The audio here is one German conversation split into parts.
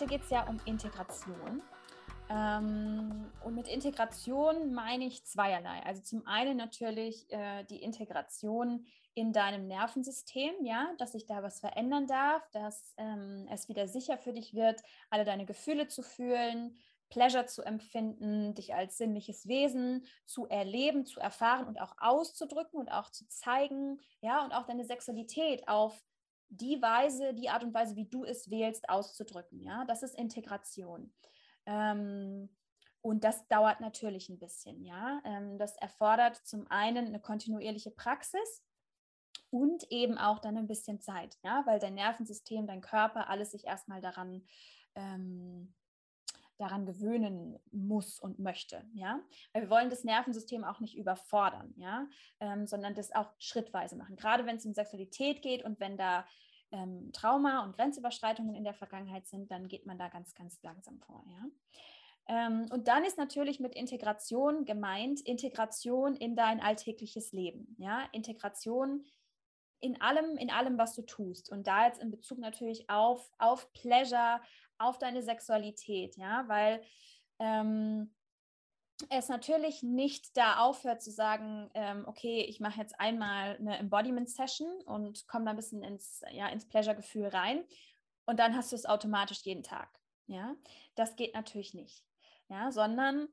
Heute geht es ja um Integration. Ähm, und mit Integration meine ich zweierlei. Also zum einen natürlich äh, die Integration in deinem Nervensystem, ja, dass sich da was verändern darf, dass ähm, es wieder sicher für dich wird, alle deine Gefühle zu fühlen, Pleasure zu empfinden, dich als sinnliches Wesen zu erleben, zu erfahren und auch auszudrücken und auch zu zeigen, ja, und auch deine Sexualität auf die Weise, die Art und Weise, wie du es wählst, auszudrücken, ja, das ist Integration. Ähm, und das dauert natürlich ein bisschen, ja. Ähm, das erfordert zum einen eine kontinuierliche Praxis, und eben auch dann ein bisschen Zeit, ja, weil dein Nervensystem, dein Körper, alles sich erstmal daran ähm, daran gewöhnen muss und möchte, ja, weil wir wollen das Nervensystem auch nicht überfordern, ja, ähm, sondern das auch schrittweise machen. Gerade wenn es um Sexualität geht und wenn da ähm, Trauma und Grenzüberschreitungen in der Vergangenheit sind, dann geht man da ganz, ganz langsam vor, ja. Ähm, und dann ist natürlich mit Integration gemeint, Integration in dein alltägliches Leben, ja, Integration in allem, in allem, was du tust. Und da jetzt in Bezug natürlich auf, auf Pleasure, auf deine Sexualität, ja, weil ähm, es natürlich nicht da aufhört zu sagen, ähm, okay, ich mache jetzt einmal eine Embodiment-Session und komme da ein bisschen ins, ja, ins Pleasure-Gefühl rein und dann hast du es automatisch jeden Tag. Ja, das geht natürlich nicht. Ja, sondern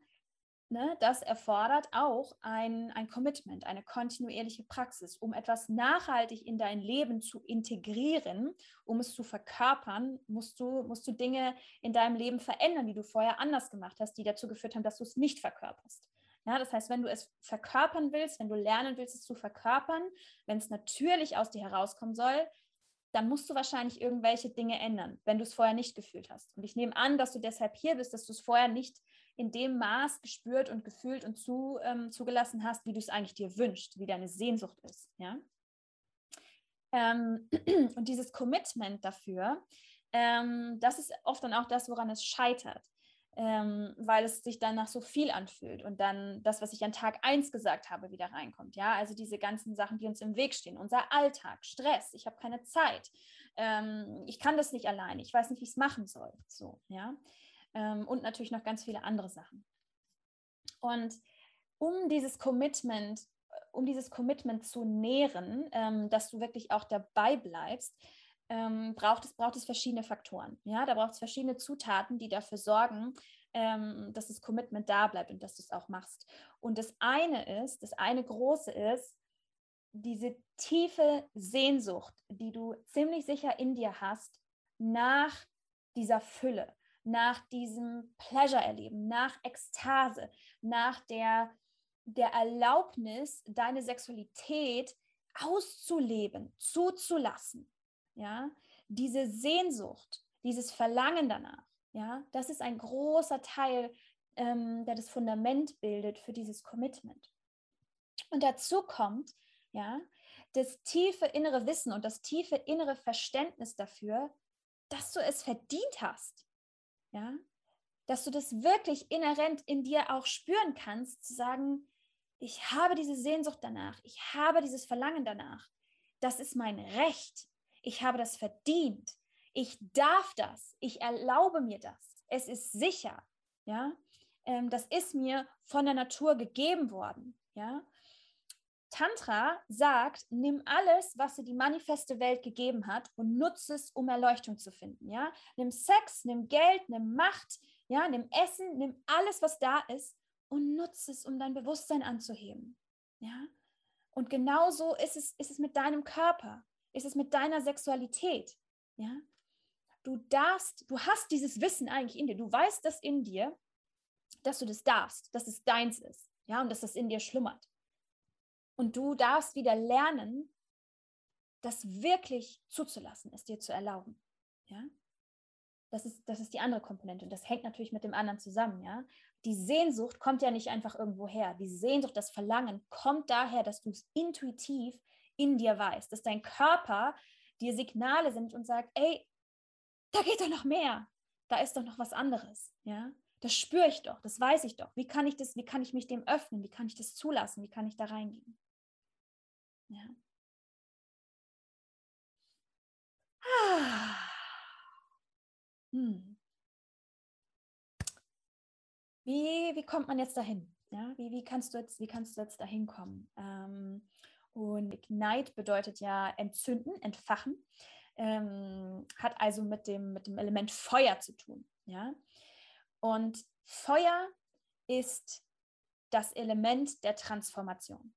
ne, das erfordert auch ein, ein Commitment, eine kontinuierliche Praxis, um etwas nachhaltig in dein Leben zu integrieren, um es zu verkörpern, musst du, musst du Dinge in deinem Leben verändern, die du vorher anders gemacht hast, die dazu geführt haben, dass du es nicht verkörperst. Ja, das heißt, wenn du es verkörpern willst, wenn du lernen willst, es zu verkörpern, wenn es natürlich aus dir herauskommen soll, dann musst du wahrscheinlich irgendwelche Dinge ändern, wenn du es vorher nicht gefühlt hast. Und ich nehme an, dass du deshalb hier bist, dass du es vorher nicht in dem Maß gespürt und gefühlt und zu, ähm, zugelassen hast, wie du es eigentlich dir wünschst, wie deine Sehnsucht ist. Ja? Ähm, und dieses Commitment dafür, ähm, das ist oft dann auch das, woran es scheitert. Ähm, weil es sich dann nach so viel anfühlt und dann das, was ich an Tag 1 gesagt habe, wieder reinkommt. Ja, also diese ganzen Sachen, die uns im Weg stehen, unser Alltag, Stress, ich habe keine Zeit, ähm, ich kann das nicht allein, ich weiß nicht, wie ich es machen soll. So, ja ähm, und natürlich noch ganz viele andere Sachen. Und um dieses Commitment, um dieses Commitment zu nähren, ähm, dass du wirklich auch dabei bleibst, ähm, braucht, es, braucht es verschiedene Faktoren. Ja, da braucht es verschiedene Zutaten, die dafür sorgen, ähm, dass das Commitment da bleibt und dass du es auch machst. Und das eine ist, das eine große ist, diese tiefe Sehnsucht, die du ziemlich sicher in dir hast, nach dieser Fülle, nach diesem Pleasure-Erleben, nach Ekstase, nach der, der Erlaubnis, deine Sexualität auszuleben, zuzulassen. Ja, diese Sehnsucht, dieses Verlangen danach, ja, das ist ein großer Teil, ähm, der das Fundament bildet für dieses Commitment. Und dazu kommt, ja, das tiefe innere Wissen und das tiefe innere Verständnis dafür, dass du es verdient hast ja, dass du das wirklich inhärent in dir auch spüren kannst, zu sagen, ich habe diese Sehnsucht danach, ich habe dieses Verlangen danach, das ist mein Recht, ich habe das verdient, ich darf das, ich erlaube mir das, es ist sicher, ja, ähm, das ist mir von der Natur gegeben worden, ja, Tantra sagt, nimm alles, was dir die manifeste Welt gegeben hat und nutze es, um Erleuchtung zu finden. Ja? Nimm Sex, nimm Geld, nimm Macht, ja? nimm Essen, nimm alles, was da ist und nutze es, um dein Bewusstsein anzuheben. Ja? Und genauso ist es, ist es mit deinem Körper, ist es mit deiner Sexualität. Ja? Du darfst, du hast dieses Wissen eigentlich in dir. Du weißt das in dir, dass du das darfst, dass es deins ist. Ja, und dass das in dir schlummert. Und du darfst wieder lernen, das wirklich zuzulassen, es dir zu erlauben. Ja? Das ist, das ist die andere Komponente und das hängt natürlich mit dem anderen zusammen. Ja? Die Sehnsucht kommt ja nicht einfach irgendwo her. Die Sehnsucht, das Verlangen kommt daher, dass du es intuitiv in dir weißt, dass dein Körper dir Signale sendet und sagt, ey, da geht doch noch mehr, da ist doch noch was anderes. Ja? Das spüre ich doch, das weiß ich doch. Wie kann ich das, wie kann ich mich dem öffnen? Wie kann ich das zulassen? Wie kann ich da reingehen? Ja. Ah. Hm. wie, wie kommt man jetzt dahin? Ja, wie, wie, kannst du jetzt, wie kannst du jetzt dahin kommen? Ähm, und Ignite bedeutet ja entzünden, entfachen, ähm, hat also mit dem, mit dem Element Feuer zu tun. Ja? Und Feuer ist das Element der Transformation.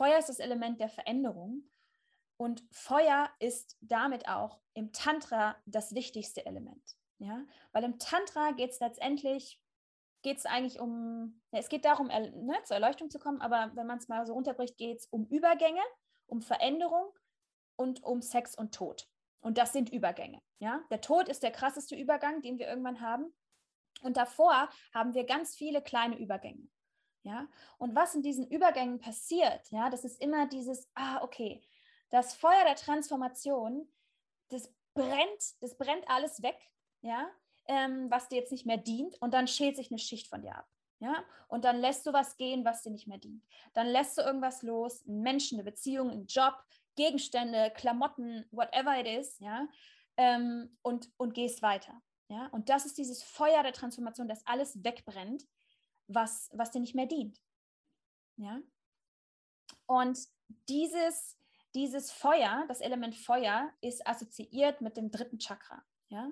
Feuer ist das Element der Veränderung und Feuer ist damit auch im Tantra das wichtigste Element. Ja? Weil im Tantra geht es letztendlich, geht es eigentlich um, ja, es geht darum, ne, zur Erleuchtung zu kommen, aber wenn man es mal so runterbricht, geht es um Übergänge, um Veränderung und um Sex und Tod. Und das sind Übergänge. Ja? Der Tod ist der krasseste Übergang, den wir irgendwann haben. Und davor haben wir ganz viele kleine Übergänge. Ja, und was in diesen Übergängen passiert, ja, das ist immer dieses, ah, okay, das Feuer der Transformation, das brennt, das brennt alles weg, ja, ähm, was dir jetzt nicht mehr dient, und dann schält sich eine Schicht von dir ab. Ja, und dann lässt du was gehen, was dir nicht mehr dient. Dann lässt du irgendwas los, einen Menschen, eine Beziehung, einen Job, Gegenstände, Klamotten, whatever it is, ja, ähm, und, und gehst weiter. Ja, und das ist dieses Feuer der Transformation, das alles wegbrennt, was, was dir nicht mehr dient. Ja, und dieses, dieses Feuer, das Element Feuer, ist assoziiert mit dem dritten Chakra. Ja,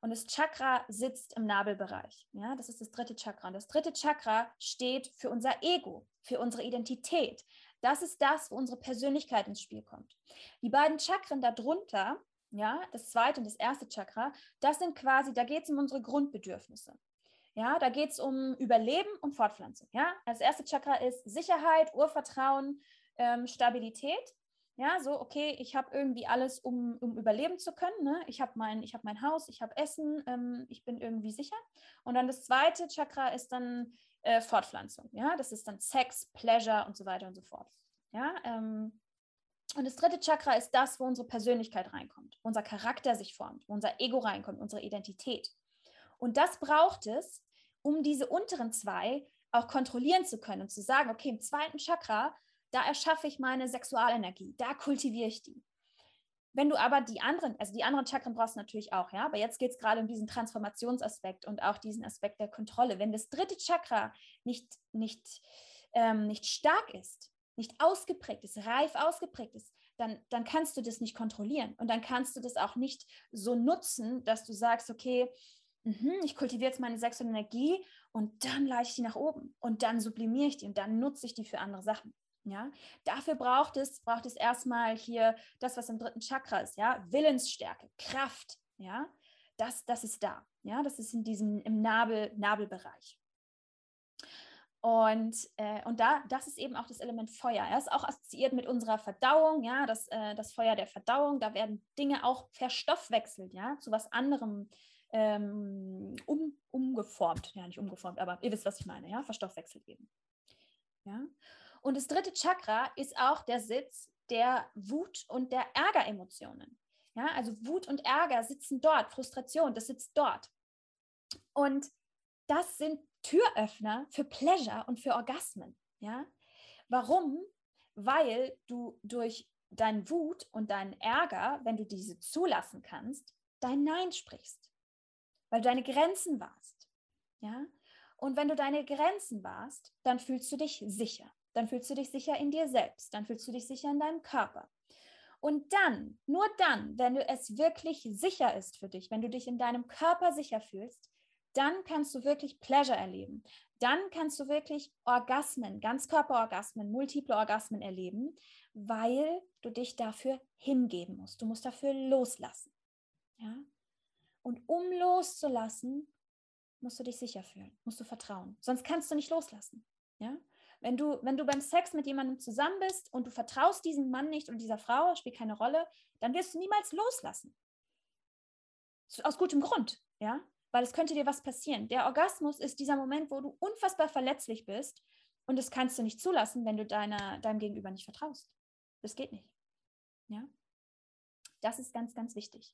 und das Chakra sitzt im Nabelbereich. Ja, das ist das dritte Chakra. Und das dritte Chakra steht für unser Ego, für unsere Identität. Das ist das, wo unsere Persönlichkeit ins Spiel kommt. Die beiden Chakren darunter ja, das zweite und das erste Chakra, das sind quasi, da geht es um unsere Grundbedürfnisse. Ja, da geht es um Überleben und Fortpflanzung. Ja, das erste Chakra ist Sicherheit, Urvertrauen, ähm, Stabilität. Ja, so, okay, ich habe irgendwie alles, um, um überleben zu können. Ne? Ich habe mein, hab mein Haus, ich habe Essen, ähm, ich bin irgendwie sicher. Und dann das zweite Chakra ist dann äh, Fortpflanzung. Ja, das ist dann Sex, Pleasure und so weiter und so fort. Ja, ähm, und das dritte Chakra ist das, wo unsere Persönlichkeit reinkommt, unser Charakter sich formt, unser Ego reinkommt, unsere Identität. Und das braucht es, um diese unteren zwei auch kontrollieren zu können und zu sagen, okay, im zweiten Chakra, da erschaffe ich meine Sexualenergie, da kultiviere ich die. Wenn du aber die anderen, also die anderen Chakren brauchst du natürlich auch, ja, aber jetzt geht es gerade um diesen Transformationsaspekt und auch diesen Aspekt der Kontrolle. Wenn das dritte Chakra nicht, nicht, ähm, nicht stark ist, nicht ausgeprägt ist, reif ausgeprägt ist, dann, dann kannst du das nicht kontrollieren. Und dann kannst du das auch nicht so nutzen, dass du sagst, okay, ich kultiviere jetzt meine sexuelle Energie und dann leite ich die nach oben und dann sublimiere ich die und dann nutze ich die für andere Sachen. Ja, dafür braucht es, braucht es erstmal hier das, was im dritten Chakra ist, ja, Willensstärke, Kraft, ja, das, das ist da, ja, das ist in diesem, im Nabel, Nabelbereich. Und, äh, und da, das ist eben auch das Element Feuer. Er ist auch assoziiert mit unserer Verdauung, ja, das, äh, das Feuer der Verdauung. Da werden Dinge auch verstoffwechselt, ja, zu was anderem ähm, um, umgeformt. Ja, nicht umgeformt, aber ihr wisst, was ich meine, ja, verstoffwechselt eben. Ja. Und das dritte Chakra ist auch der Sitz der Wut und der Ärgeremotionen. Ja, also Wut und Ärger sitzen dort, Frustration, das sitzt dort. Und das sind Türöffner für Pleasure und für Orgasmen. Ja? Warum? Weil du durch dein Wut und deinen Ärger, wenn du diese zulassen kannst, dein Nein sprichst, weil du deine Grenzen warst. Ja? Und wenn du deine Grenzen warst, dann fühlst du dich sicher. Dann fühlst du dich sicher in dir selbst. Dann fühlst du dich sicher in deinem Körper. Und dann, nur dann, wenn du es wirklich sicher ist für dich, wenn du dich in deinem Körper sicher fühlst, dann kannst du wirklich Pleasure erleben. Dann kannst du wirklich Orgasmen, Ganzkörperorgasmen, multiple Orgasmen erleben, weil du dich dafür hingeben musst. Du musst dafür loslassen. Um loszulassen, musst du dich sicher fühlen, musst du vertrauen. Sonst kannst du nicht loslassen. Ja? Wenn du, wenn du beim Sex mit jemandem zusammen bist und du vertraust diesem Mann nicht und dieser Frau, spielt keine Rolle, dann wirst du niemals loslassen. Aus gutem Grund, ja weil es könnte dir was passieren. Der Orgasmus ist dieser Moment, wo du unfassbar verletzlich bist und das kannst du nicht zulassen, wenn du deiner, deinem Gegenüber nicht vertraust. Das geht nicht. Ja? Das ist ganz, ganz wichtig.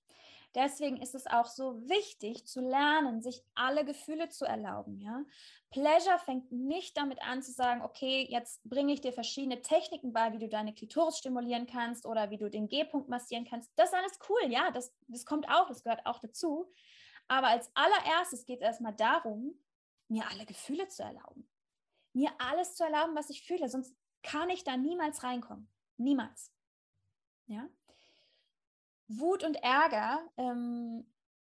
Deswegen ist es auch so wichtig zu lernen, sich alle Gefühle zu erlauben. Ja? Pleasure fängt nicht damit an zu sagen, okay, jetzt bringe ich dir verschiedene Techniken bei, wie du deine Klitoris stimulieren kannst oder wie du den G-Punkt massieren kannst. Das ist alles cool, ja, das, das kommt auch, das gehört auch dazu. Aber als allererstes geht es erstmal darum, mir alle Gefühle zu erlauben. Mir alles zu erlauben, was ich fühle, sonst kann ich da niemals reinkommen. Niemals. Ja? Wut und Ärger ähm,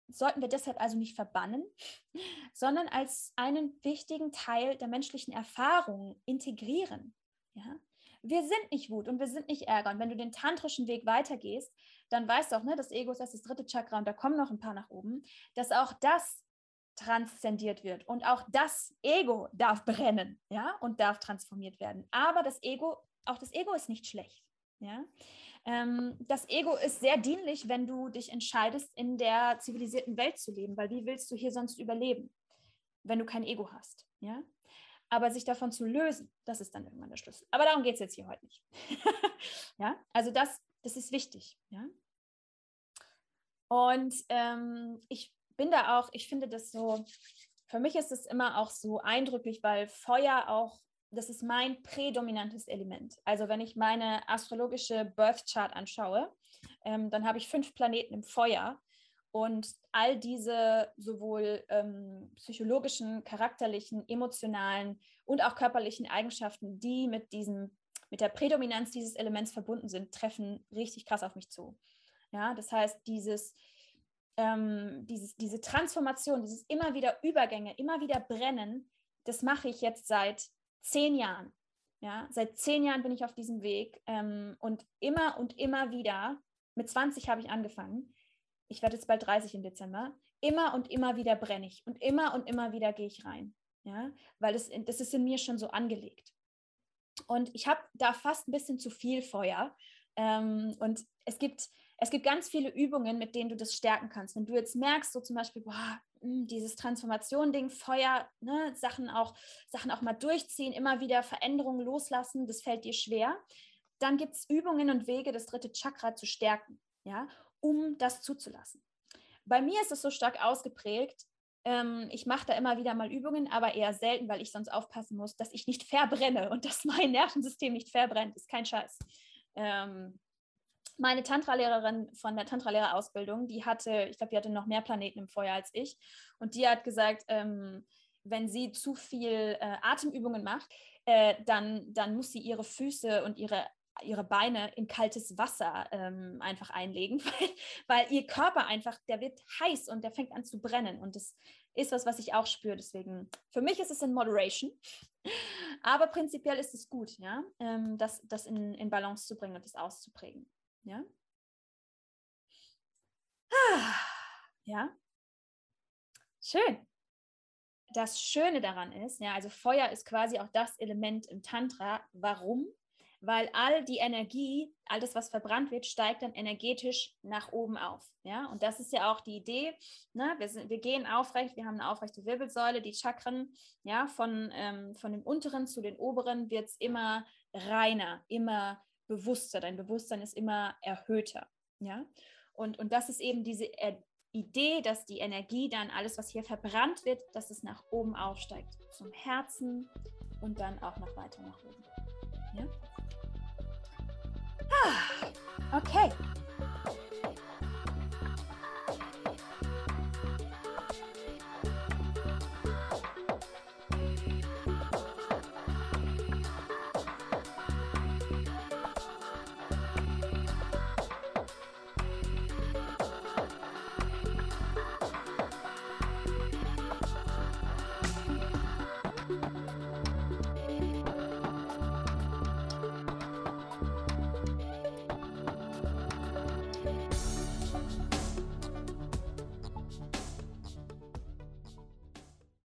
sollten wir deshalb also nicht verbannen, sondern als einen wichtigen Teil der menschlichen Erfahrung integrieren. Ja? Wir sind nicht Wut und wir sind nicht Ärger. Und wenn du den tantrischen Weg weitergehst, dann weißt du auch, ne, das Ego ist das, das dritte Chakra und da kommen noch ein paar nach oben, dass auch das transzendiert wird und auch das Ego darf brennen, ja, und darf transformiert werden. Aber das Ego, auch das Ego ist nicht schlecht, ja. Ähm, das Ego ist sehr dienlich, wenn du dich entscheidest, in der zivilisierten Welt zu leben, weil wie willst du hier sonst überleben, wenn du kein Ego hast? Ja? Aber sich davon zu lösen, das ist dann irgendwann der Schlüssel. Aber darum geht es jetzt hier heute nicht. ja, also das, das ist wichtig. Ja? Und ähm, ich bin da auch, ich finde das so, für mich ist es immer auch so eindrücklich, weil Feuer auch das ist mein prädominantes Element. Also wenn ich meine astrologische Birth Chart anschaue, ähm, dann habe ich fünf Planeten im Feuer und all diese sowohl ähm, psychologischen, charakterlichen, emotionalen und auch körperlichen Eigenschaften, die mit diesem mit der Prädominanz dieses Elements verbunden sind, treffen richtig krass auf mich zu. Ja, das heißt, dieses, ähm, dieses, diese Transformation, dieses immer wieder Übergänge, immer wieder Brennen, das mache ich jetzt seit zehn Jahren. Ja, seit zehn Jahren bin ich auf diesem Weg ähm, und immer und immer wieder, mit 20 habe ich angefangen, ich werde jetzt bald 30 im Dezember, immer und immer wieder brenne ich und immer und immer wieder gehe ich rein. Ja, weil es, das ist in mir schon so angelegt. Und ich habe da fast ein bisschen zu viel Feuer. Ähm, und es gibt, es gibt ganz viele Übungen, mit denen du das stärken kannst. Wenn du jetzt merkst, so zum Beispiel, boah, hm, dieses Transformation-Ding, Feuer, ne, Sachen, auch, Sachen auch mal durchziehen, immer wieder Veränderungen loslassen, das fällt dir schwer. Dann gibt es Übungen und Wege, das dritte Chakra zu stärken, ja, um das zuzulassen. Bei mir ist es so stark ausgeprägt, ähm, ich mache da immer wieder mal Übungen, aber eher selten, weil ich sonst aufpassen muss, dass ich nicht verbrenne und dass mein Nervensystem nicht verbrennt. Ist kein Scheiß. Ähm, meine Tantra-Lehrerin von der Tantra-Lehrerausbildung, die hatte, ich glaube, die hatte noch mehr Planeten im Feuer als ich. Und die hat gesagt, ähm, wenn sie zu viel äh, Atemübungen macht, äh, dann, dann muss sie ihre Füße und ihre, ihre Beine in kaltes Wasser ähm, einfach einlegen, weil, weil ihr Körper einfach, der wird heiß und der fängt an zu brennen. Und das ist was, was ich auch spüre. Deswegen, für mich ist es in Moderation. Aber prinzipiell ist es gut, ja, ähm, das, das in, in Balance zu bringen und das auszuprägen. Ja? Ja. Schön. Das Schöne daran ist, ja, also Feuer ist quasi auch das Element im Tantra. Warum? Weil all die Energie, alles, was verbrannt wird, steigt dann energetisch nach oben auf. Ja, und das ist ja auch die Idee. Ne? Wir, sind, wir gehen aufrecht, wir haben eine aufrechte Wirbelsäule, die Chakren, ja, von, ähm, von dem unteren zu den oberen wird es immer reiner, immer bewusster, dein Bewusstsein ist immer erhöhter. Ja? Und, und das ist eben diese Idee, dass die Energie dann, alles, was hier verbrannt wird, dass es nach oben aufsteigt, zum Herzen und dann auch noch weiter nach oben. Ja? Ah, okay.